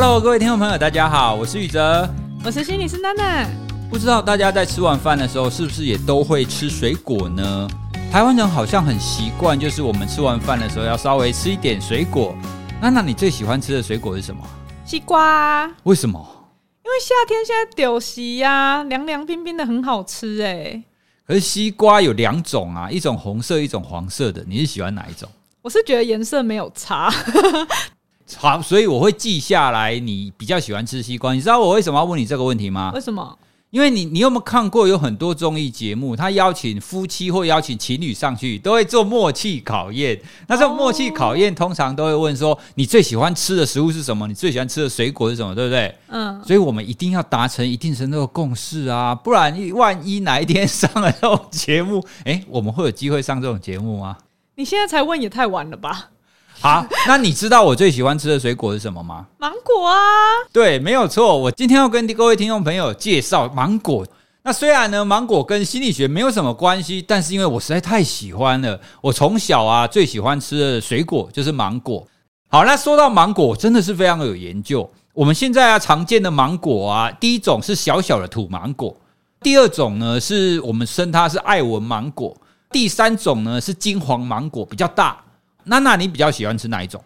Hello，各位听众朋友，大家好，我是宇哲，我是心理师娜娜。不知道大家在吃完饭的时候，是不是也都会吃水果呢？台湾人好像很习惯，就是我们吃完饭的时候要稍微吃一点水果。娜娜，你最喜欢吃的水果是什么？西瓜。为什么？因为夏天现在丢席呀，凉凉冰冰的，很好吃哎。可是西瓜有两种啊，一种红色，一种黄色的，你是喜欢哪一种？我是觉得颜色没有差。好，所以我会记下来。你比较喜欢吃西瓜，你知道我为什么要问你这个问题吗？为什么？因为你，你有没有看过有很多综艺节目，他邀请夫妻或邀请情侣上去，都会做默契考验。那这种默契考验通常都会问说，你最喜欢吃的食物是什么？你最喜欢吃的水果是什么？对不对？嗯。所以我们一定要达成一定程度的共识啊，不然万一哪一天上了这种节目，诶，我们会有机会上这种节目吗？你现在才问也太晚了吧？好，那你知道我最喜欢吃的水果是什么吗？芒果啊，对，没有错。我今天要跟各位听众朋友介绍芒果。那虽然呢，芒果跟心理学没有什么关系，但是因为我实在太喜欢了，我从小啊最喜欢吃的水果就是芒果。好，那说到芒果，真的是非常有研究。我们现在啊常见的芒果啊，第一种是小小的土芒果，第二种呢是我们称它是爱文芒果，第三种呢是金黄芒果，比较大。娜娜，你比较喜欢吃哪一种？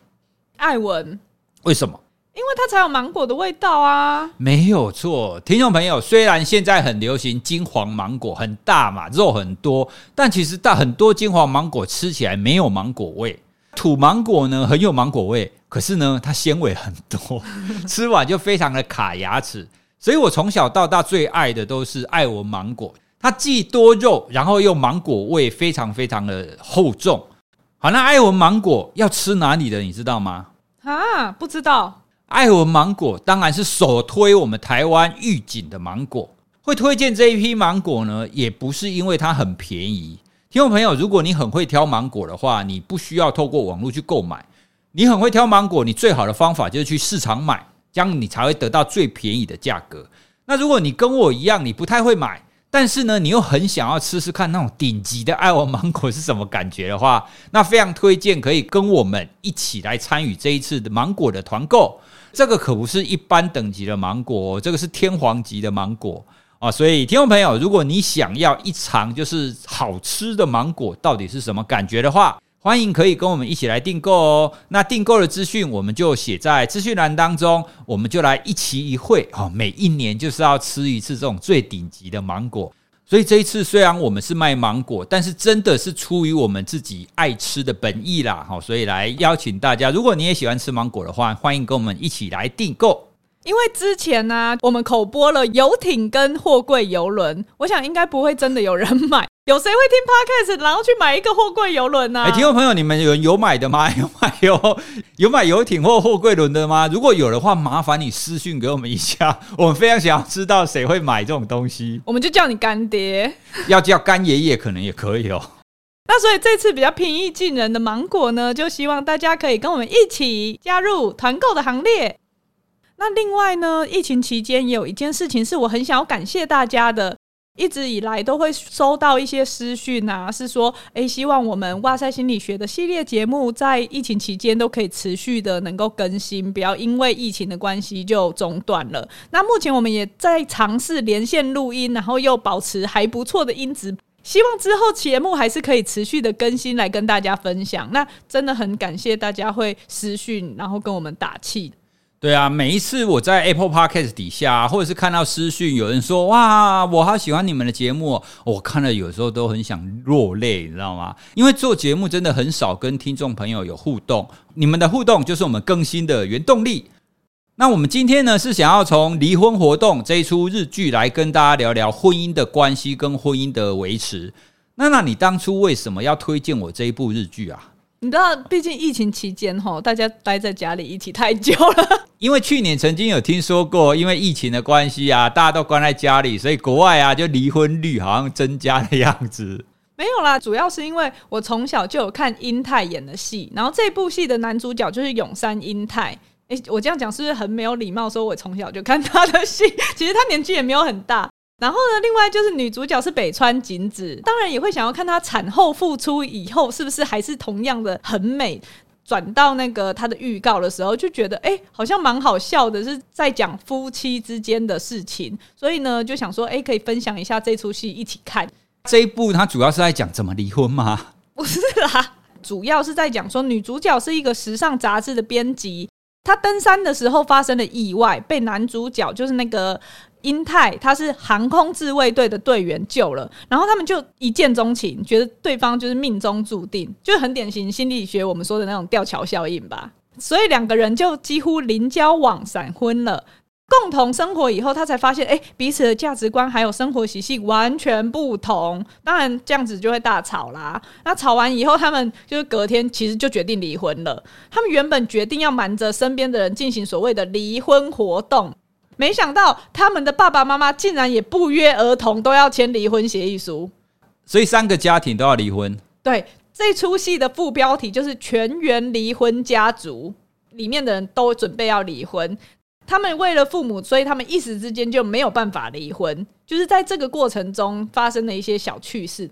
艾文。为什么？因为它才有芒果的味道啊！没有错，听众朋友，虽然现在很流行金黄芒果，很大嘛，肉很多，但其实大很多金黄芒果吃起来没有芒果味。土芒果呢，很有芒果味，可是呢，它纤维很多，吃完就非常的卡牙齿。所以我从小到大最爱的都是爱文芒果，它既多肉，然后又芒果味非常非常的厚重。好，那爱文芒果要吃哪里的，你知道吗？啊，不知道。爱文芒果当然是首推我们台湾预警的芒果。会推荐这一批芒果呢，也不是因为它很便宜。听众朋友，如果你很会挑芒果的话，你不需要透过网络去购买。你很会挑芒果，你最好的方法就是去市场买，这样你才会得到最便宜的价格。那如果你跟我一样，你不太会买。但是呢，你又很想要吃吃看那种顶级的爱文芒果是什么感觉的话，那非常推荐可以跟我们一起来参与这一次的芒果的团购。这个可不是一般等级的芒果，哦这个是天皇级的芒果啊！所以听众朋友，如果你想要一尝就是好吃的芒果到底是什么感觉的话，欢迎可以跟我们一起来订购哦。那订购的资讯我们就写在资讯栏当中，我们就来一期一会哦。每一年就是要吃一次这种最顶级的芒果，所以这一次虽然我们是卖芒果，但是真的是出于我们自己爱吃的本意啦。好，所以来邀请大家，如果你也喜欢吃芒果的话，欢迎跟我们一起来订购。因为之前呢、啊，我们口播了游艇跟货柜游轮，我想应该不会真的有人买。有谁会听 Podcast 然后去买一个货柜游轮呢？哎，听众朋友，你们有有买的吗？有买有有买游艇或货柜轮的吗？如果有的话，麻烦你私讯给我们一下，我们非常想要知道谁会买这种东西。我们就叫你干爹，要叫干爷爷可能也可以哦。那所以这次比较平易近人的芒果呢，就希望大家可以跟我们一起加入团购的行列。那另外呢，疫情期间也有一件事情是我很想要感谢大家的，一直以来都会收到一些私讯啊，是说，诶，希望我们哇塞心理学的系列节目在疫情期间都可以持续的能够更新，不要因为疫情的关系就中断了。那目前我们也在尝试连线录音，然后又保持还不错的音质，希望之后节目还是可以持续的更新来跟大家分享。那真的很感谢大家会私讯，然后跟我们打气。对啊，每一次我在 Apple Podcast 底下，或者是看到私讯，有人说哇，我好喜欢你们的节目，我看了有时候都很想落泪，你知道吗？因为做节目真的很少跟听众朋友有互动，你们的互动就是我们更新的原动力。那我们今天呢，是想要从《离婚活动》这一出日剧来跟大家聊聊婚姻的关系跟婚姻的维持。那那你当初为什么要推荐我这一部日剧啊？你知道，毕竟疫情期间吼，大家待在家里一起太久了。因为去年曾经有听说过，因为疫情的关系啊，大家都关在家里，所以国外啊就离婚率好像增加的样子。没有啦，主要是因为我从小就有看英泰演的戏，然后这部戏的男主角就是永山英泰。诶，我这样讲是不是很没有礼貌？说我从小就看他的戏，其实他年纪也没有很大。然后呢，另外就是女主角是北川景子，当然也会想要看她产后复出以后是不是还是同样的很美。转到那个她的预告的时候，就觉得哎、好像蛮好笑的，是在讲夫妻之间的事情，所以呢，就想说哎、可以分享一下这出戏一起看。这一部它主要是在讲怎么离婚吗？不是啦，主要是在讲说女主角是一个时尚杂志的编辑，她登山的时候发生了意外，被男主角就是那个。英泰他是航空自卫队的队员救了，然后他们就一见钟情，觉得对方就是命中注定，就很典型心理学我们说的那种吊桥效应吧。所以两个人就几乎零交往闪婚了。共同生活以后，他才发现，哎，彼此的价值观还有生活习性完全不同。当然这样子就会大吵啦。那吵完以后，他们就是隔天其实就决定离婚了。他们原本决定要瞒着身边的人进行所谓的离婚活动。没想到他们的爸爸妈妈竟然也不约而同都要签离婚协议书，所以三个家庭都要离婚。对，这出戏的副标题就是“全员离婚家族”，里面的人都准备要离婚。他们为了父母，所以他们一时之间就没有办法离婚。就是在这个过程中发生了一些小趣事。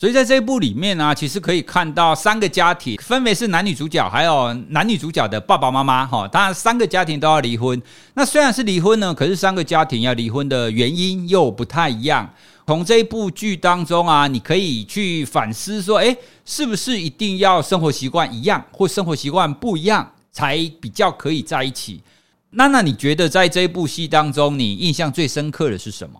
所以在这一部里面呢、其实可以看到三个家庭，分别是男女主角，还有男女主角的爸爸妈妈。哈，当然三个家庭都要离婚。那虽然是离婚呢，可是三个家庭要离婚的原因又不太一样。从这一部剧当中啊，你可以去反思说，诶，是不是一定要生活习惯一样，或生活习惯不一样，才比较可以在一起？那那你觉得在这一部戏当中，你印象最深刻的是什么？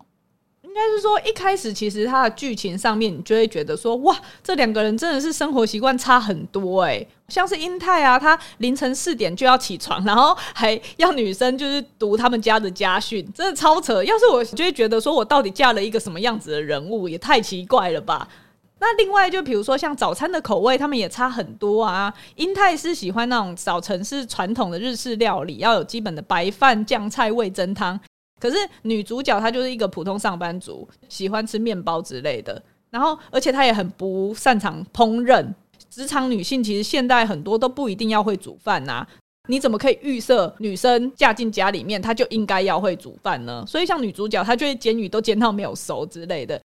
但是说，一开始其实它的剧情上面，你就会觉得说，哇，这两个人真的是生活习惯差很多哎。像是英泰啊，他凌晨四点就要起床，然后还要女生就是读他们家的家训，真的超扯。要是我，就会觉得说我到底嫁了一个什么样子的人物，也太奇怪了吧。那另外就比如说像早餐的口味，他们也差很多啊。英泰是喜欢那种早晨是传统的日式料理，要有基本的白饭、酱菜、味噌汤。可是女主角她就是一个普通上班族，喜欢吃面包之类的，然后而且她也很不擅长烹饪。职场女性其实现在很多都不一定要会煮饭呐，你怎么可以预设女生嫁进家里面她就应该要会煮饭呢？所以像女主角她就会煎鱼都煎到没有熟之类的，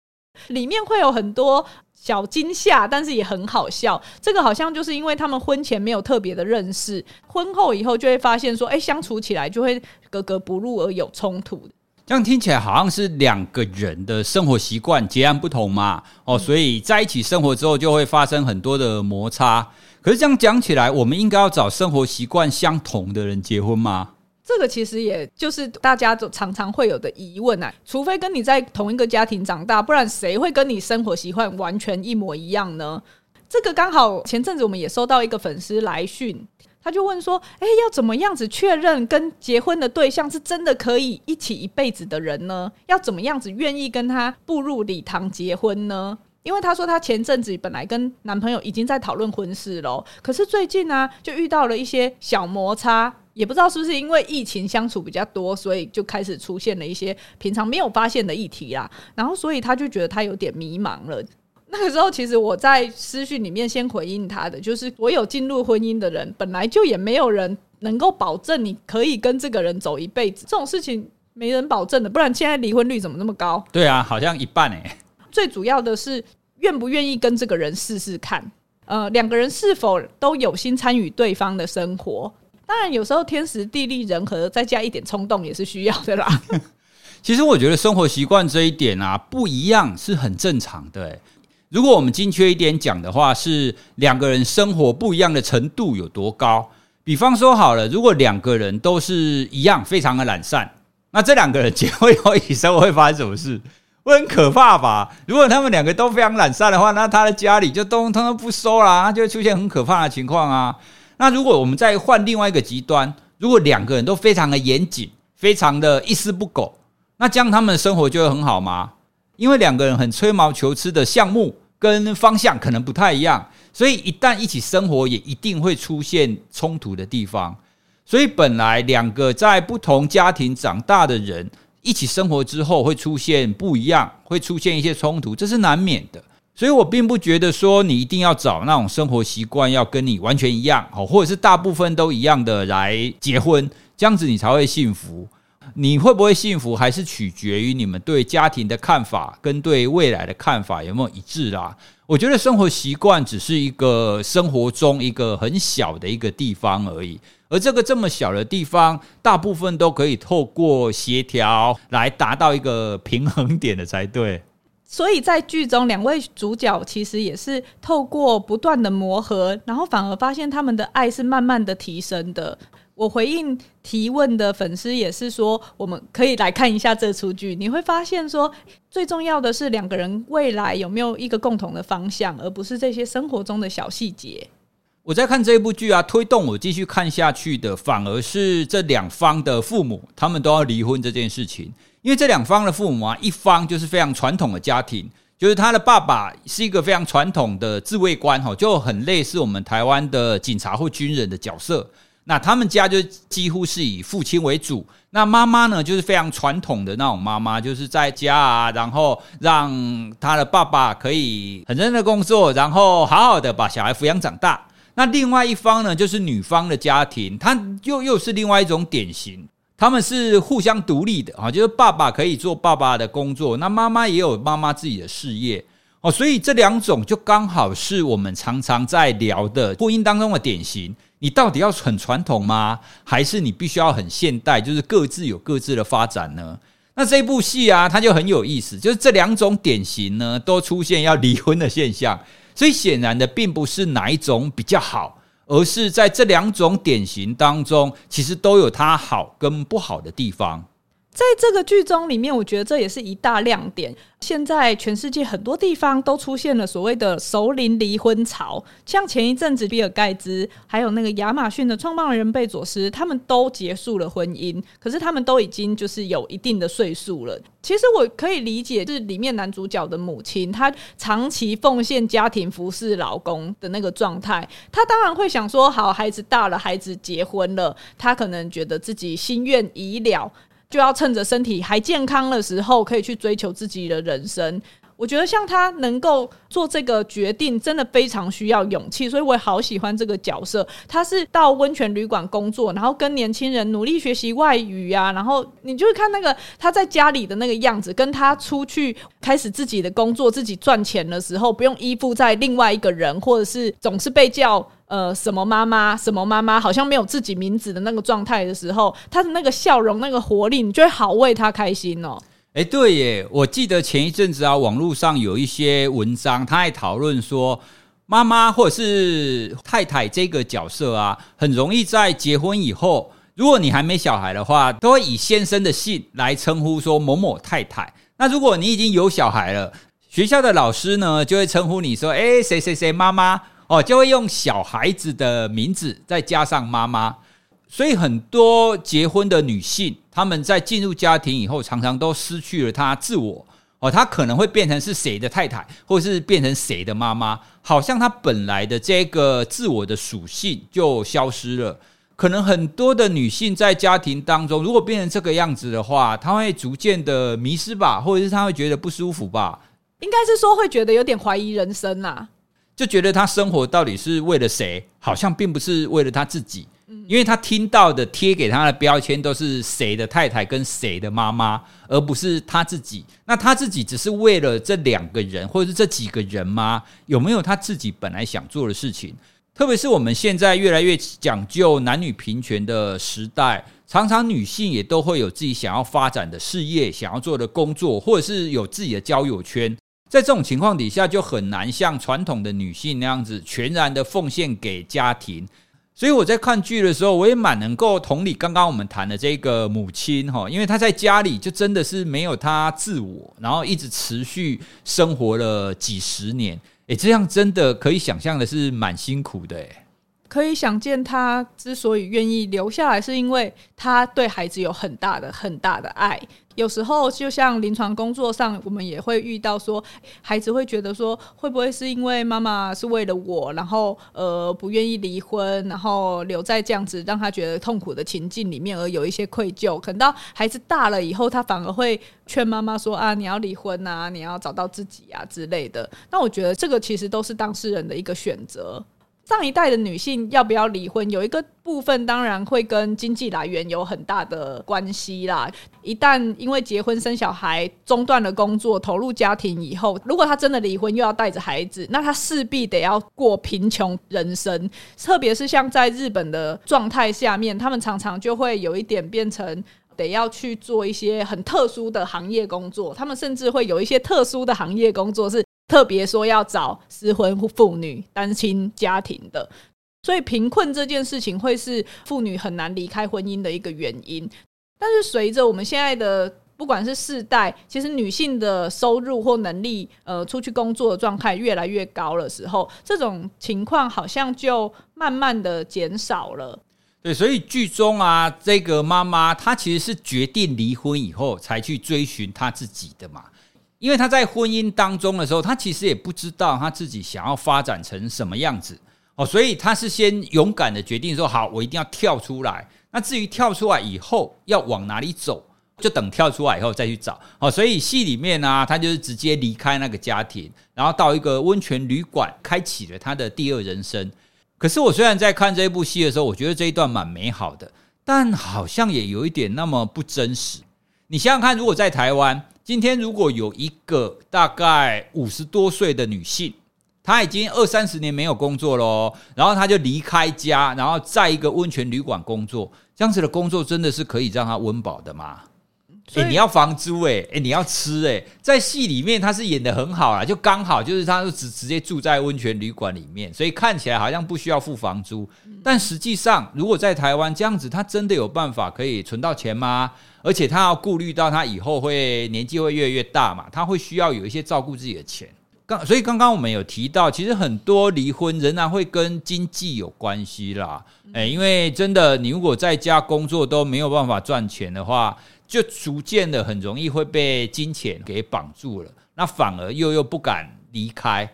里面会有很多。小惊吓，但是也很好笑。这个好像就是因为他们婚前没有特别的认识，婚后以后就会发现说，哎，相处起来就会格格不入而有冲突。这样听起来好像是两个人的生活习惯截然不同嘛？哦，所以在一起生活之后就会发生很多的摩擦。可是这样讲起来，我们应该要找生活习惯相同的人结婚吗？这个其实也就是大家都常常会有的疑问啊，除非跟你在同一个家庭长大，不然谁会跟你生活习惯完全一模一样呢？这个刚好前阵子我们也收到一个粉丝来讯，他就问说：“诶，要怎么样子确认跟结婚的对象是真的可以一起一辈子的人呢？要怎么样子愿意跟他步入礼堂结婚呢？”因为他说他前阵子本来跟男朋友已经在讨论婚事了，可是最近呢就遇到了一些小摩擦。也不知道是不是因为疫情相处比较多，所以就开始出现了一些平常没有发现的议题啦。然后，所以他就觉得他有点迷茫了。那个时候，其实我在私讯里面先回应他的，就是我有进入婚姻的人，本来就也没有人能够保证你可以跟这个人走一辈子，这种事情没人保证的。不然现在离婚率怎么那么高？对啊，好像一半诶。最主要的是愿不愿意跟这个人试试看，呃，两个人是否都有心参与对方的生活。当然，有时候天时地利人和，再加一点冲动也是需要的啦。其实我觉得生活习惯这一点啊，不一样是很正常的。如果我们精确一点讲的话，是两个人生活不一样的程度有多高。比方说好了，如果两个人都是一样非常的懒散，那这两个人结婚以后一生会发生什么事？会很可怕吧？如果他们两个都非常懒散的话，那他的家里就都通通不收啦，就会出现很可怕的情况啊。那如果我们再换另外一个极端，如果两个人都非常的严谨，非常的一丝不苟，那这样他们的生活就会很好吗？因为两个人很吹毛求疵的项目跟方向可能不太一样，所以一旦一起生活，也一定会出现冲突的地方。所以本来两个在不同家庭长大的人一起生活之后，会出现不一样，会出现一些冲突，这是难免的。所以我并不觉得说你一定要找那种生活习惯要跟你完全一样，好，或者是大部分都一样的来结婚，这样子你才会幸福。你会不会幸福，还是取决于你们对家庭的看法跟对未来的看法有没有一致啦。我觉得生活习惯只是一个生活中一个很小的一个地方而已，而这个这么小的地方，大部分都可以透过协调来达到一个平衡点的才对。所以在剧中，两位主角其实也是透过不断的磨合，然后反而发现他们的爱是慢慢的提升的。我回应提问的粉丝也是说，我们可以来看一下这出剧，你会发现说，最重要的是两个人未来有没有一个共同的方向，而不是这些生活中的小细节。我在看这部剧啊，推动我继续看下去的，反而是这两方的父母，他们都要离婚这件事情。因为这两方的父母啊，一方就是非常传统的家庭，就是他的爸爸是一个非常传统的自卫官，哈，就很类似我们台湾的警察或军人的角色。那他们家就几乎是以父亲为主，那妈妈呢，就是非常传统的那种妈妈，就是在家啊，然后让他的爸爸可以很认真的工作，然后好好的把小孩抚养长大。那另外一方呢，就是女方的家庭，他又又是另外一种典型。他们是互相独立的啊，就是爸爸可以做爸爸的工作，那妈妈也有妈妈自己的事业哦，所以这两种就刚好是我们常常在聊的婚姻当中的典型。你到底要很传统吗？还是你必须要很现代？就是各自有各自的发展呢？那这部戏啊，它就很有意思，就是这两种典型呢，都出现要离婚的现象，所以显然的，并不是哪一种比较好。而是在这两种典型当中，其实都有它好跟不好的地方。在这个剧中里面，我觉得这也是一大亮点。现在全世界很多地方都出现了所谓的熟龄离婚潮，像前一阵子比尔盖茨，还有那个亚马逊的创办人贝佐斯，他们都结束了婚姻，可是他们都已经就是有一定的岁数了。其实我可以理解，就是里面男主角的母亲，她长期奉献家庭服侍老公的那个状态，她当然会想说，好，孩子大了，孩子结婚了，她可能觉得自己心愿已了。就要趁着身体还健康的时候，可以去追求自己的人生。我觉得像他能够做这个决定，真的非常需要勇气，所以我好喜欢这个角色。他是到温泉旅馆工作，然后跟年轻人努力学习外语啊，然后你就会看那个他在家里的那个样子，跟他出去开始自己的工作、自己赚钱的时候，不用依附在另外一个人，或者是总是被叫。呃，什么妈妈，什么妈妈，好像没有自己名字的那个状态的时候，他的那个笑容，那个活力，你就会好为他开心哦。哎，对耶，我记得前一阵子啊，网络上有一些文章，他还讨论说，妈妈或者是太太这个角色啊，很容易在结婚以后，如果你还没小孩的话，都会以先生的姓来称呼说某某太太。那如果你已经有小孩了，学校的老师呢，就会称呼你说，哎，谁谁谁妈妈。哦，就会用小孩子的名字再加上妈妈，所以很多结婚的女性，她们在进入家庭以后，常常都失去了她自我。哦，她可能会变成是谁的太太，或是变成谁的妈妈，好像她本来的这个自我的属性就消失了。可能很多的女性在家庭当中，如果变成这个样子的话，她会逐渐的迷失吧，或者是她会觉得不舒服吧？应该是说会觉得有点怀疑人生呐。就觉得他生活到底是为了谁？好像并不是为了他自己，因为他听到的贴给他的标签都是谁的太太跟谁的妈妈，而不是他自己。那他自己只是为了这两个人，或者是这几个人吗？有没有他自己本来想做的事情？特别是我们现在越来越讲究男女平权的时代，常常女性也都会有自己想要发展的事业、想要做的工作，或者是有自己的交友圈。在这种情况底下，就很难像传统的女性那样子全然的奉献给家庭。所以我在看剧的时候，我也蛮能够同理刚刚我们谈的这个母亲哈，因为她在家里就真的是没有她自我，然后一直持续生活了几十年。诶，这样真的可以想象的是蛮辛苦的诶。可以想见，她之所以愿意留下来，是因为她对孩子有很大的、很大的爱。有时候，就像临床工作上，我们也会遇到说，孩子会觉得说，会不会是因为妈妈是为了我，然后呃不愿意离婚，然后留在这样子让他觉得痛苦的情境里面，而有一些愧疚。可能到孩子大了以后，他反而会劝妈妈说啊，你要离婚啊，你要找到自己啊之类的。那我觉得这个其实都是当事人的一个选择。上一代的女性要不要离婚，有一个部分当然会跟经济来源有很大的关系啦。一旦因为结婚生小孩中断了工作，投入家庭以后，如果她真的离婚，又要带着孩子，那她势必得要过贫穷人生。特别是像在日本的状态下面，他们常常就会有一点变成得要去做一些很特殊的行业工作，他们甚至会有一些特殊的行业工作是。特别说要找失婚妇女、单亲家庭的，所以贫困这件事情会是妇女很难离开婚姻的一个原因。但是随着我们现在的不管是世代，其实女性的收入或能力，呃，出去工作的状态越来越高的时候，这种情况好像就慢慢的减少了。对，所以剧中啊，这个妈妈她其实是决定离婚以后才去追寻她自己的嘛。因为他在婚姻当中的时候，他其实也不知道他自己想要发展成什么样子哦，所以他是先勇敢的决定说好，我一定要跳出来。那至于跳出来以后要往哪里走，就等跳出来以后再去找哦。所以戏里面呢，他就是直接离开那个家庭，然后到一个温泉旅馆，开启了他的第二人生。可是我虽然在看这部戏的时候，我觉得这一段蛮美好的，但好像也有一点那么不真实。你想想看，如果在台湾。今天如果有一个大概五十多岁的女性，她已经二三十年没有工作喽，然后她就离开家，然后在一个温泉旅馆工作，这样子的工作真的是可以让她温饱的吗？诶，你要房租诶，诶，你要吃诶，在戏里面他是演得很好啊，就刚好就是他就直直接住在温泉旅馆里面，所以看起来好像不需要付房租，但实际上如果在台湾这样子，他真的有办法可以存到钱吗？而且他要顾虑到他以后会年纪会越来越大嘛，他会需要有一些照顾自己的钱。刚所以刚刚我们有提到，其实很多离婚仍然会跟经济有关系啦。诶，因为真的，你如果在家工作都没有办法赚钱的话，就逐渐的很容易会被金钱给绑住了，那反而又又不敢离开。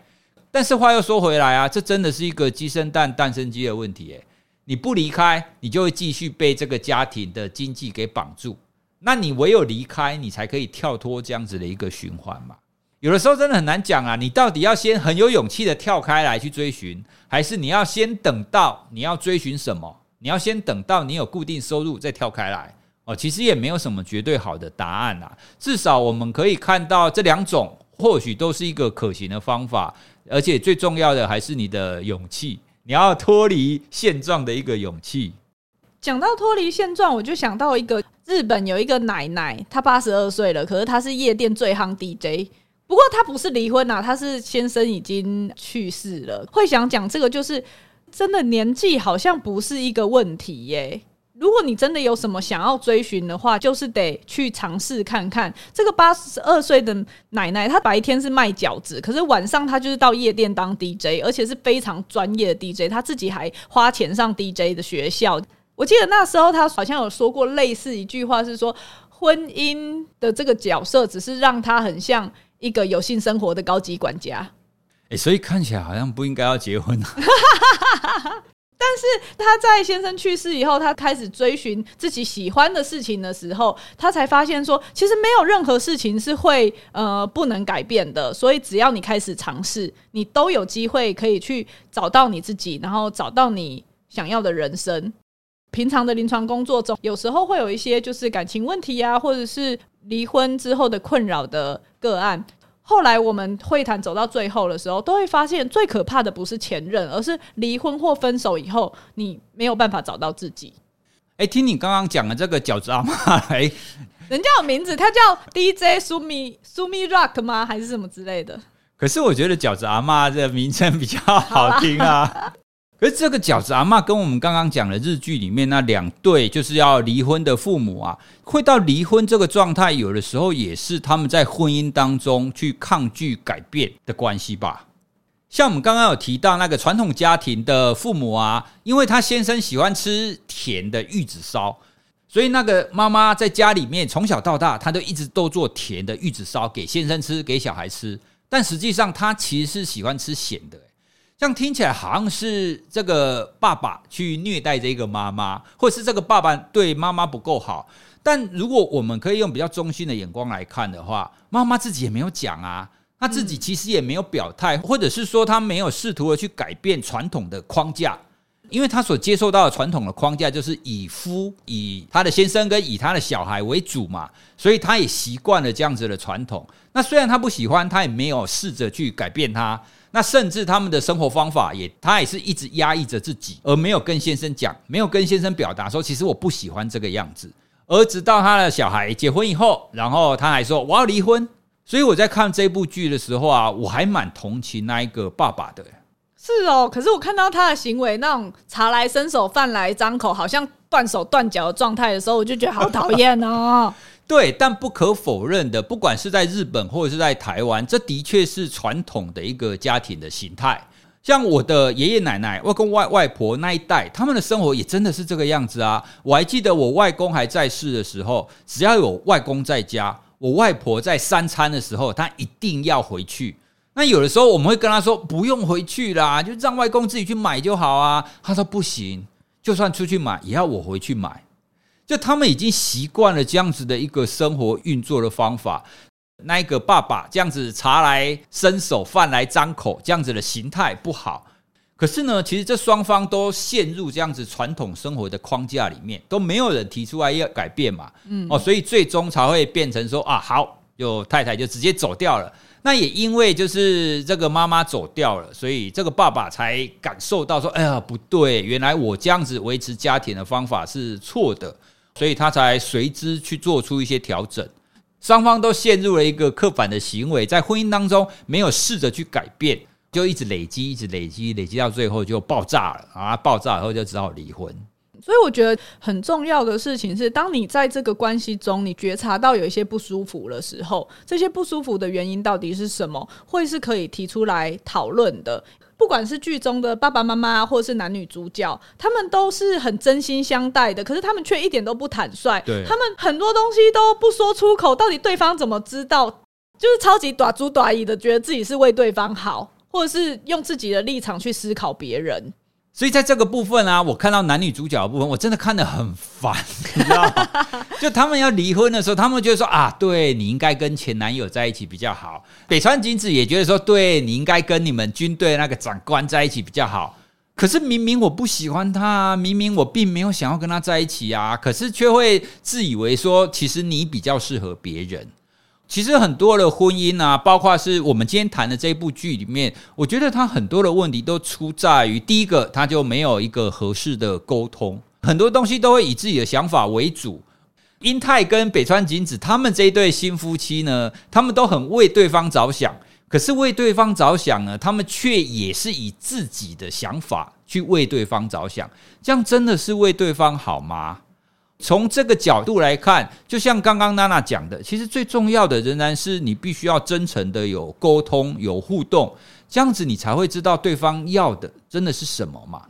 但是话又说回来啊，这真的是一个鸡生蛋，蛋生鸡的问题。诶，你不离开，你就会继续被这个家庭的经济给绑住。那你唯有离开，你才可以跳脱这样子的一个循环嘛。有的时候真的很难讲啊，你到底要先很有勇气的跳开来去追寻，还是你要先等到你要追寻什么？你要先等到你有固定收入再跳开来哦。其实也没有什么绝对好的答案啊。至少我们可以看到这两种或许都是一个可行的方法，而且最重要的还是你的勇气，你要脱离现状的一个勇气。讲到脱离现状，我就想到一个日本有一个奶奶，她八十二岁了，可是她是夜店最夯 DJ。不过她不是离婚啊，她是先生已经去世了。会想讲这个，就是真的年纪好像不是一个问题耶。如果你真的有什么想要追寻的话，就是得去尝试看看。这个八十二岁的奶奶，她白天是卖饺子，可是晚上她就是到夜店当 DJ，而且是非常专业的 DJ。她自己还花钱上 DJ 的学校。我记得那时候她好像有说过类似一句话，是说婚姻的这个角色只是让她很像一个有性生活的高级管家。欸，所以看起来好像不应该要结婚啊。但是他在先生去世以后，他开始追寻自己喜欢的事情的时候，他才发现说，其实没有任何事情是会呃不能改变的。所以只要你开始尝试，你都有机会可以去找到你自己，然后找到你想要的人生。平常的临床工作中，有时候会有一些就是感情问题呀、啊，或者是离婚之后的困扰的个案。后来我们会谈走到最后的时候，都会发现最可怕的不是前任，而是离婚或分手以后，你没有办法找到自己。哎、欸，听你刚刚讲的这个饺子阿妈，哎，人家有名字，他叫 DJ 苏米苏米 Rock 吗？还是什么之类的？可是我觉得饺子阿妈这个名称比较好听啊。可是这个饺子阿嬷跟我们刚刚讲的日剧里面那两对就是要离婚的父母啊，会到离婚这个状态，有的时候也是他们在婚姻当中去抗拒改变的关系吧。像我们刚刚有提到那个传统家庭的父母啊，因为他先生喜欢吃甜的玉子烧，所以那个妈妈在家里面从小到大，她都一直都做甜的玉子烧给先生吃，给小孩吃。但实际上，她其实是喜欢吃咸的。这样听起来好像是这个爸爸去虐待这个妈妈，或者是这个爸爸对妈妈不够好。但如果我们可以用比较中性的眼光来看的话，妈妈自己也没有讲啊，他自己其实也没有表态，或者是说他没有试图的去改变传统的框架，因为他所接受到的传统的框架就是以夫以他的先生跟以他的小孩为主嘛，所以他也习惯了这样子的传统。那虽然他不喜欢，他也没有试着去改变他。那甚至他们的生活方法也，他也是一直压抑着自己，而没有跟先生讲，没有跟先生表达说，其实我不喜欢这个样子。而直到他的小孩结婚以后，然后他还说我要离婚。所以我在看这部剧的时候啊，我还蛮同情那一个爸爸的。是哦，可是我看到他的行为，那种茶来伸手，饭来张口，好像断手断脚的状态的时候，我就觉得好讨厌哦。对，但不可否认的，不管是在日本或者是在台湾，这的确是传统的一个家庭的形态。像我的爷爷奶奶、外公外外婆那一代，他们的生活也真的是这个样子啊。我还记得我外公还在世的时候，只要有外公在家，我外婆在三餐的时候，她一定要回去。那有的时候我们会跟她说，不用回去啦，就让外公自己去买就好啊。她说不行，就算出去买，也要我回去买。就他们已经习惯了这样子的一个生活运作的方法，那一个爸爸这样子茶来伸手饭来张口这样子的形态不好。可是呢，其实这双方都陷入这样子传统生活的框架里面，都没有人提出来要改变嘛。嗯，哦，所以最终才会变成说啊，好，就太太就直接走掉了。那也因为就是这个妈妈走掉了，所以这个爸爸才感受到说，哎呀，不对，原来我这样子维持家庭的方法是错的。所以他才随之去做出一些调整，双方都陷入了一个刻板的行为，在婚姻当中没有试着去改变，就一直累积，一直累积，累积到最后就爆炸了啊！爆炸以后就只好离婚。所以我觉得很重要的事情是，当你在这个关系中，你觉察到有一些不舒服的时候，这些不舒服的原因到底是什么，会是可以提出来讨论的。不管是剧中的爸爸妈妈，或者是男女主角，他们都是很真心相待的，可是他们却一点都不坦率。他们很多东西都不说出口，到底对方怎么知道？就是超级短猪短意的，觉得自己是为对方好，或者是用自己的立场去思考别人。所以在这个部分啊，我看到男女主角的部分，我真的看得很烦，你知道吗？就他们要离婚的时候，他们觉得说啊，对，你应该跟前男友在一起比较好。北川景子也觉得说，对，你应该跟你们军队那个长官在一起比较好。可是明明我不喜欢他，明明我并没有想要跟他在一起啊，可是却会自以为说，其实你比较适合别人。其实很多的婚姻啊，包括是我们今天谈的这部剧里面，我觉得他很多的问题都出在于第一个，他就没有一个合适的沟通，很多东西都会以自己的想法为主。英泰跟北川景子他们这一对新夫妻呢，他们都很为对方着想，可是为对方着想呢，他们却也是以自己的想法去为对方着想，这样真的是为对方好吗？从这个角度来看，就像刚刚娜娜讲的，其实最重要的仍然是你必须要真诚的有沟通、有互动，这样子你才会知道对方要的真的是什么嘛。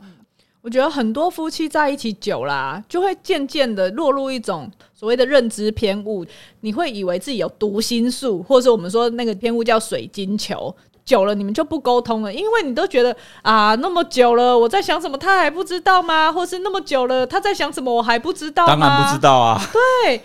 我觉得很多夫妻在一起久了，就会渐渐的落入一种所谓的认知偏误，你会以为自己有读心术，或者我们说那个偏误叫水晶球。久了，你们就不沟通了，因为你都觉得啊，那么久了，我在想什么，他还不知道吗？或是那么久了，他在想什么，我还不知道吗？当然不知道啊。对。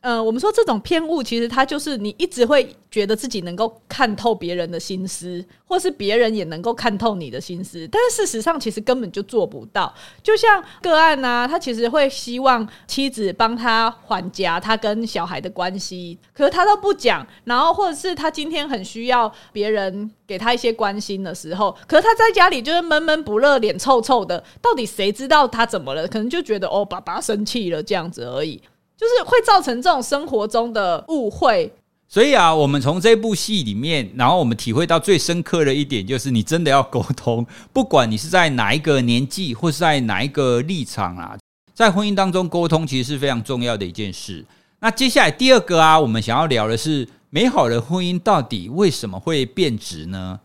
呃，我们说这种偏误，其实它就是你一直会觉得自己能够看透别人的心思，或是别人也能够看透你的心思，但是事实上其实根本就做不到。就像个案呢、啊，他其实会希望妻子帮他缓颊他跟小孩的关系，可是他都不讲。然后或者是他今天很需要别人给他一些关心的时候，可是他在家里就是闷闷不乐，脸臭臭的。到底谁知道他怎么了？可能就觉得哦，爸爸生气了这样子而已。就是会造成这种生活中的误会，所以啊，我们从这部戏里面，然后我们体会到最深刻的一点，就是你真的要沟通，不管你是在哪一个年纪，或是在哪一个立场啊，在婚姻当中沟通其实是非常重要的一件事。那接下来第二个啊，我们想要聊的是美好的婚姻到底为什么会变质呢？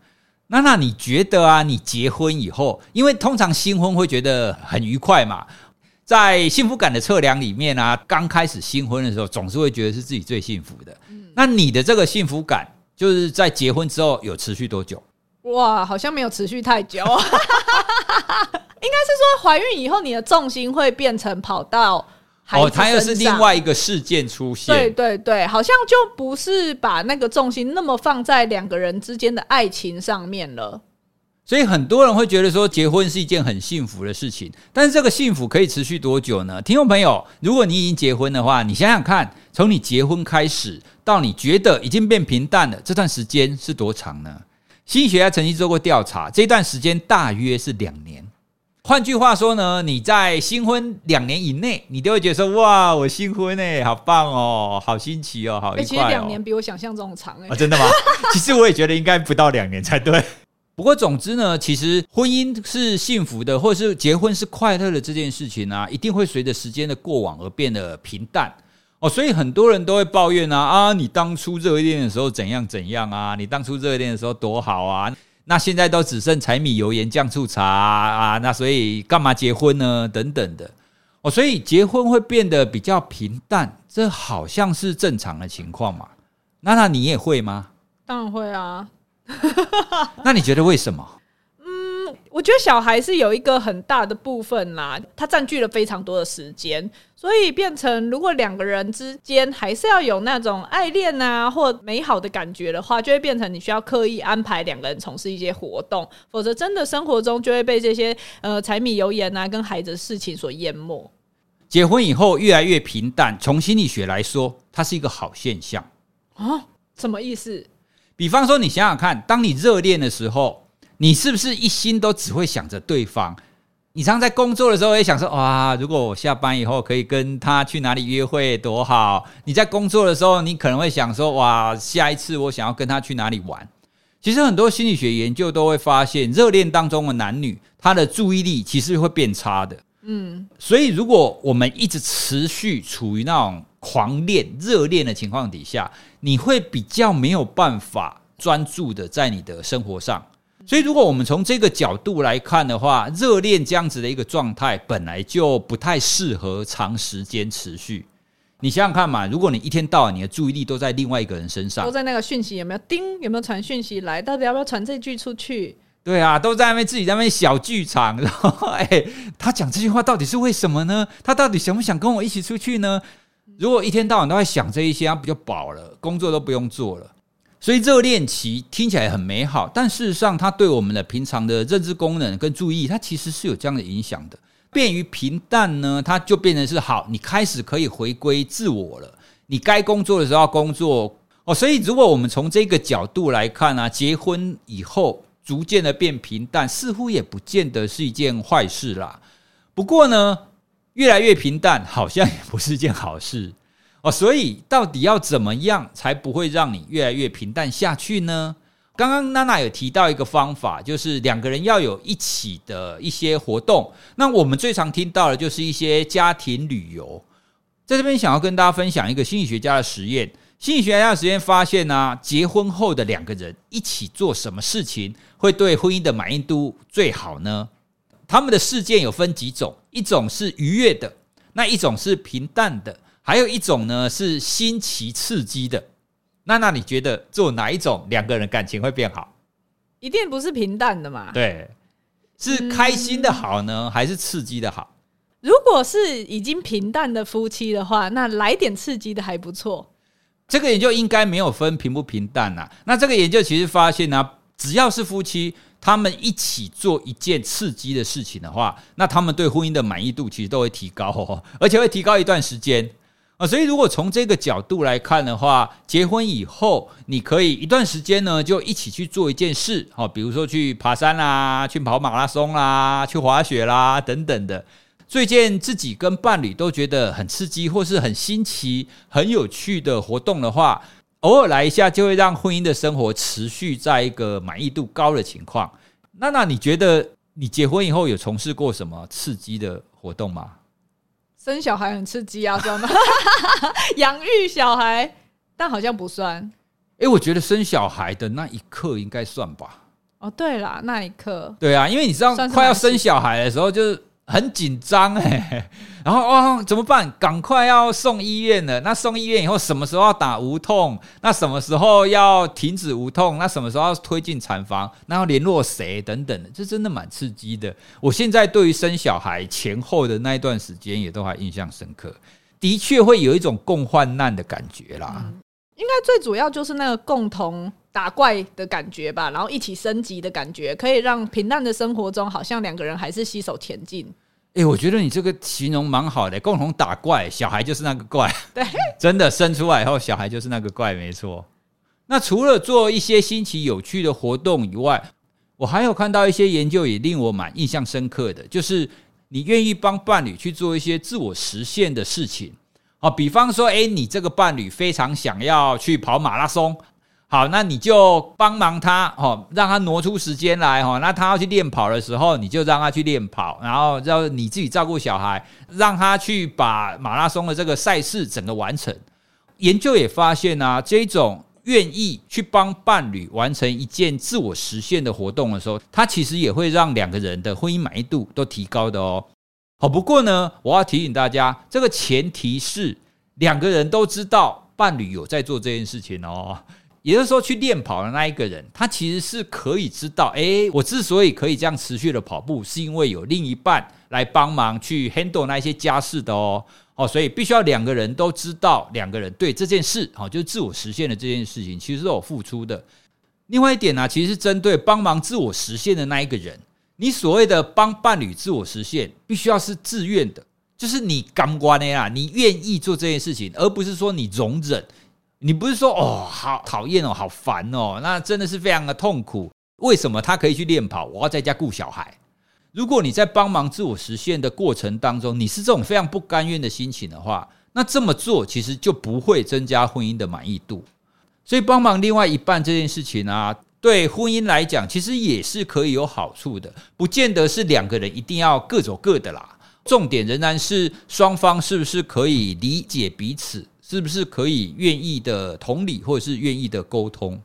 那那你觉得啊，你结婚以后，因为通常新婚会觉得很愉快嘛。在幸福感的测量里面啊，刚开始新婚的时候，总是会觉得是自己最幸福的。嗯，那你的这个幸福感，就是在结婚之后有持续多久？哇，好像没有持续太久。应该是说怀孕以后，你的重心会变成跑到哦，它又是另外一个事件出现。对对对，好像就不是把那个重心那么放在两个人之间的爱情上面了。所以很多人会觉得说，结婚是一件很幸福的事情，但是这个幸福可以持续多久呢？听众朋友，如果你已经结婚的话，你想想看，从你结婚开始到你觉得已经变平淡了，这段时间是多长呢？心理学家曾经做过调查，这段时间大约是两年。换句话说呢，你在新婚两年以内，你都会觉得说，哇，我新婚哎，好棒哦，好新奇哦，好愉快哦。其实两年比我想象中长哎。哦，真的吗？其实我也觉得应该不到两年才对。不过，总之呢，其实婚姻是幸福的，或者是结婚是快乐的这件事情啊，一定会随着时间的过往而变得平淡哦。所以很多人都会抱怨啊啊，你当初热恋的时候怎样怎样啊？你当初热恋的时候多好啊？那现在都只剩柴米油盐酱醋茶啊，那所以干嘛结婚呢？等等的哦。所以结婚会变得比较平淡，这好像是正常的情况嘛？那那你也会吗？当然会啊。那你觉得为什么？嗯，我觉得小孩是有一个很大的部分啦，他占据了非常多的时间，所以变成如果两个人之间还是要有那种爱恋啊或美好的感觉的话，就会变成你需要刻意安排两个人从事一些活动，否则真的生活中就会被这些呃柴米油盐啊跟孩子的事情所淹没。结婚以后越来越平淡，从心理学来说，它是一个好现象啊？什么意思？比方说，你想想看，当你热恋的时候，你是不是一心都只会想着对方？你常在工作的时候也想说，哇，如果我下班以后可以跟他去哪里约会，多好！你在工作的时候，你可能会想说，哇，下一次我想要跟他去哪里玩。其实很多心理学研究都会发现，热恋当中的男女，他的注意力其实会变差的。嗯，所以如果我们一直持续处于那种狂恋、热恋的情况底下，你会比较没有办法专注的在你的生活上。所以，如果我们从这个角度来看的话，热恋这样子的一个状态本来就不太适合长时间持续。你想想看嘛，如果你一天到晚你的注意力都在另外一个人身上，都在那个讯息有没有叮，有没有传讯息来，到底要不要传这句出去？对啊，都在那边自己在那边小剧场，然后哎，他讲这句话到底是为什么呢？他到底想不想跟我一起出去呢？如果一天到晚都在想这一些，他不就饱了，工作都不用做了。所以热恋期听起来很美好，但事实上，它对我们的平常的认知功能跟注意，它其实是有这样的影响的。便于平淡呢，它就变成是好，你开始可以回归自我了。你该工作的时候要工作哦。所以，如果我们从这个角度来看呢，结婚以后。逐渐的变平淡，似乎也不见得是一件坏事啦。不过呢，越来越平淡，好像也不是件好事哦。所以，到底要怎么样才不会让你越来越平淡下去呢？刚刚娜娜有提到一个方法，就是两个人要有一起的一些活动。那我们最常听到的就是一些家庭旅游。在这边想要跟大家分享一个心理学家的实验。心理学家的实验发现呢、结婚后的两个人一起做什么事情会对婚姻的满意度最好呢？他们的事件有分几种，一种是愉悦的，那一种是平淡的，还有一种呢是新奇刺激的。那那你觉得做哪一种两个人感情会变好？一定不是平淡的嘛？对，是开心的好呢，嗯、还是刺激的好？如果是已经平淡的夫妻的话，那来点刺激的还不错。这个研究应该没有分平不平淡呐、啊。那这个研究其实发现呢、啊，只要是夫妻，他们一起做一件刺激的事情的话，那他们对婚姻的满意度其实都会提高哦，而且会提高一段时间啊。所以如果从这个角度来看的话，结婚以后，你可以一段时间呢，就一起去做一件事，哦，比如说去爬山啦，去跑马拉松啦，去滑雪啦，等等的。最近自己跟伴侣都觉得很刺激或是很新奇、很有趣的活动的话，偶尔来一下就会让婚姻的生活持续在一个满意度高的情况。那那你觉得你结婚以后有从事过什么刺激的活动吗？生小孩很刺激啊，算吗？养育小孩，但好像不算。诶，我觉得生小孩的那一刻应该算吧。哦，对啦，那一刻。对啊，因为你知道快要生小孩的时候就是。很紧张哎，然后哦怎么办？赶快要送医院了。那送医院以后，什么时候要打无痛？那什么时候要停止无痛？那什么时候要推进产房？那要联络谁？等等的，这真的蛮刺激的。我现在对于生小孩前后的那一段时间，也都还印象深刻。的确会有一种共患难的感觉啦。应该最主要就是那个共同打怪的感觉吧，然后一起升级的感觉，可以让平淡的生活中好像两个人还是携手前进。哎、欸，我觉得你这个形容蛮好的，共同打怪，小孩就是那个怪。对，真的生出来以后，小孩就是那个怪，没错。那除了做一些新奇有趣的活动以外，我还有看到一些研究也令我蛮印象深刻的，就是你愿意帮伴侣去做一些自我实现的事情。好，比方说，哎、你这个伴侣非常想要去跑马拉松。好，那你就帮忙他，哦，让他挪出时间来，哈，那他要去练跑的时候，你就让他去练跑，然后让你自己照顾小孩，让他去把马拉松的这个赛事整个完成。研究也发现啊，这种愿意去帮伴侣完成一件自我实现的活动的时候，他其实也会让两个人的婚姻满意度都提高的哦。好，不过呢，我要提醒大家，这个前提是两个人都知道伴侣有在做这件事情哦。也就是说，去练跑的那一个人，他其实是可以知道，诶，我之所以可以这样持续的跑步，是因为有另一半来帮忙去 handle 那一些家事的哦。哦，所以必须要两个人都知道，两个人对这件事，哦，就是自我实现的这件事情，其实是有付出的。另外一点呢，其实是针对帮忙自我实现的那一个人，你所谓的帮伴侣自我实现，必须要是自愿的，就是你甘愿的呀，你愿意做这件事情，而不是说你容忍。你不是说哦，好讨厌哦，好烦哦，那真的是非常的痛苦。为什么他可以去练跑，我要在家顾小孩？如果你在帮忙自我实现的过程当中，你是这种非常不甘愿的心情的话，那这么做其实就不会增加婚姻的满意度。所以帮忙另外一半这件事情啊，对婚姻来讲，其实也是可以有好处的，不见得是两个人一定要各走各的啦。重点仍然是双方是不是可以理解彼此。是不是可以愿意的同理，或者是愿意的沟通？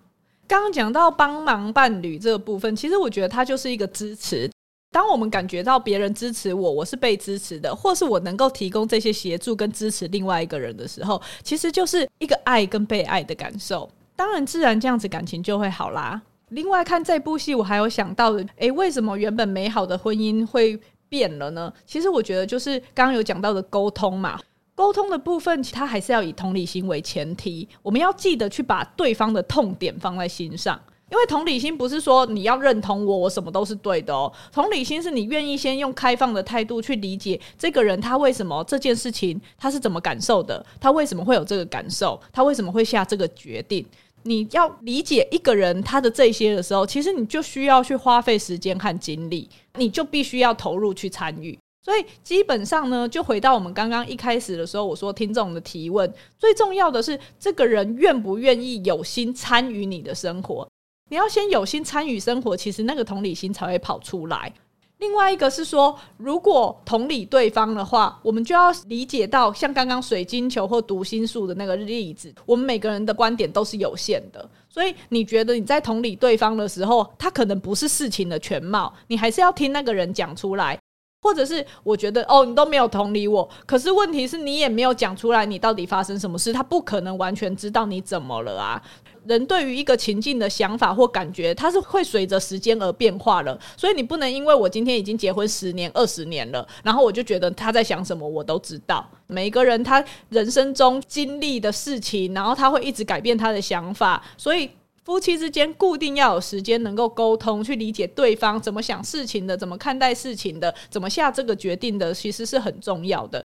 刚刚讲到帮忙伴侣这个部分，其实我觉得它就是一个支持。当我们感觉到别人支持我，我是被支持的，或是我能够提供这些协助跟支持另外一个人的时候，其实就是一个爱跟被爱的感受。当然，自然这样子感情就会好啦。另外，看这部戏，我还有想到的，诶，为什么原本美好的婚姻会变了呢？其实我觉得就是刚刚有讲到的沟通嘛。沟通的部分，它还是要以同理心为前提。我们要记得去把对方的痛点放在心上，因为同理心不是说你要认同我，我什么都是对的哦。同理心是你愿意先用开放的态度去理解这个人，他为什么这件事情他是怎么感受的，他为什么会有这个感受，他为什么会下这个决定。你要理解一个人他的这些的时候，其实你就需要去花费时间和精力，你就必须要投入去参与。所以基本上呢，就回到我们刚刚一开始的时候，我说听众的提问，最重要的是这个人愿不愿意有心参与你的生活。你要先有心参与生活，其实那个同理心才会跑出来。另外一个是说，如果同理对方的话，我们就要理解到，像刚刚水晶球或读心术的那个例子，我们每个人的观点都是有限的。所以你觉得你在同理对方的时候，他可能不是事情的全貌，你还是要听那个人讲出来。或者是我觉得哦，你都没有同理我，可是问题是你也没有讲出来，你到底发生什么事？他不可能完全知道你怎么了啊。人对于一个情境的想法或感觉，它是会随着时间而变化了。所以你不能因为我今天已经结婚十年、二十年了，然后我就觉得他在想什么，我都知道。每一个人他人生中经历的事情，然后他会一直改变他的想法，所以。夫妻之间固定要有时间能够沟通，去理解对方怎么想事情的，怎么看待事情的，怎么下这个决定的，其实是很重要的。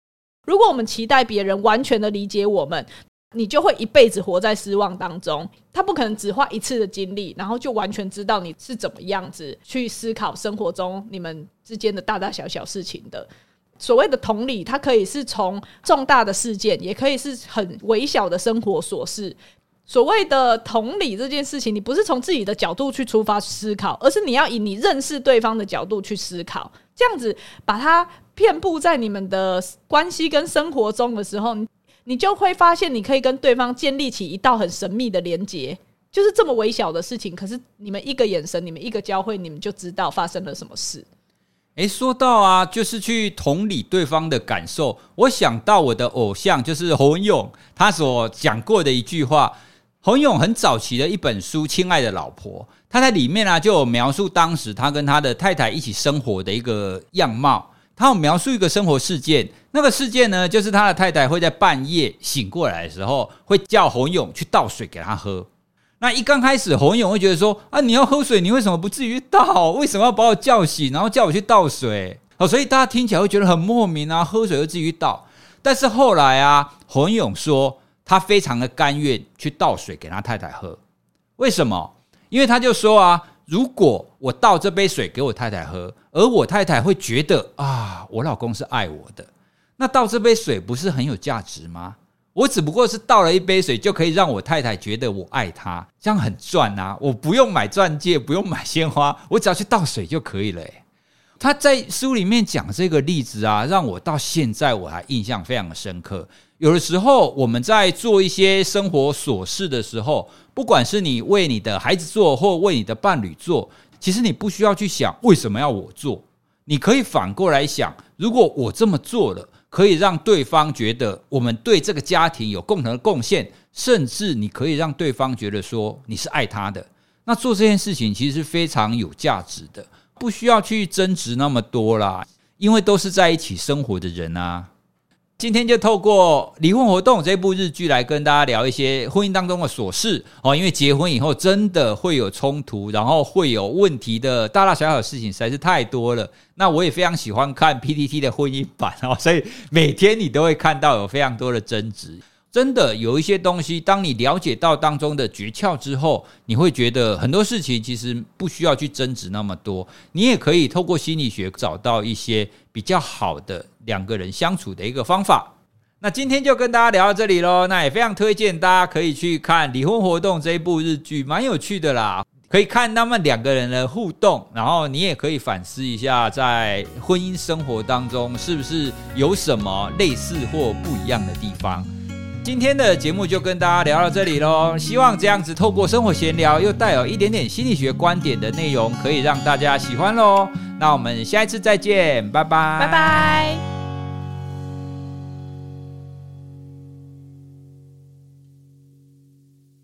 如果我们期待别人完全的理解我们，你就会一辈子活在失望当中。他不可能只花一次的精力，然后就完全知道你是怎么样子去思考生活中你们之间的大大小小事情的。所谓的同理，它可以是从重大的事件，也可以是很微小的生活琐事。所谓的同理这件事情，你不是从自己的角度去出发思考，而是你要以你认识对方的角度去思考，这样子把它遍布在你们的关系跟生活中的时候，你就会发现你可以跟对方建立起一道很神秘的连结，就是这么微小的事情，可是你们一个眼神，你们一个交汇，你们就知道发生了什么事。诶，说到啊，就是去同理对方的感受，我想到我的偶像就是侯文咏，他所讲过的一句话。侯文咏很早期的一本书《亲爱的老婆》，他在里面呢、啊、就有描述当时他跟他的太太一起生活的一个样貌。他有描述一个生活事件，那个事件呢，就是他的太太会在半夜醒过来的时候，会叫洪勇去倒水给他喝。那一刚开始，洪勇会觉得说：“啊，你要喝水，你为什么不至于倒？为什么要把我叫醒，然后叫我去倒水？”哦，所以大家听起来会觉得很莫名啊，喝水又至于倒。但是后来啊，洪勇说他非常的甘愿去倒水给他太太喝。为什么？因为他就说啊，如果我倒这杯水给我太太喝，而我太太会觉得啊，我老公是爱我的，那倒这杯水不是很有价值吗？我只不过是倒了一杯水，就可以让我太太觉得我爱她，这样很赚啊！我不用买钻戒，不用买鲜花，我只要去倒水就可以了。他在书里面讲这个例子啊，让我到现在我还印象非常的深刻。有的时候我们在做一些生活琐事的时候，不管是你为你的孩子做，或为你的伴侣做，其实你不需要去想为什么要我做，你可以反过来想，如果我这么做了。可以让对方觉得我们对这个家庭有共同的贡献，甚至你可以让对方觉得说你是爱他的。那做这件事情其实是非常有价值的，不需要去争执那么多啦，因为都是在一起生活的人啊。今天就透过离婚活动这部日剧来跟大家聊一些婚姻当中的琐事哦，因为结婚以后真的会有冲突，然后会有问题的大大小小的事情实在是太多了。那我也非常喜欢看 PTT 的婚姻版哦，所以每天你都会看到有非常多的争执。真的有一些东西，当你了解到当中的诀窍之后，你会觉得很多事情其实不需要去争执那么多，你也可以透过心理学找到一些比较好的两个人相处的一个方法。那今天就跟大家聊到这里喽。那也非常推荐大家可以去看《离婚活动》这一部日剧，蛮有趣的啦。可以看他们两个人的互动，然后你也可以反思一下，在婚姻生活当中是不是有什么类似或不一样的地方。今天的节目就跟大家聊到这里喽，希望这样子透过生活闲聊又带有一点点心理学观点的内容，可以让大家喜欢喽。那我们下一次再见，拜拜，拜拜。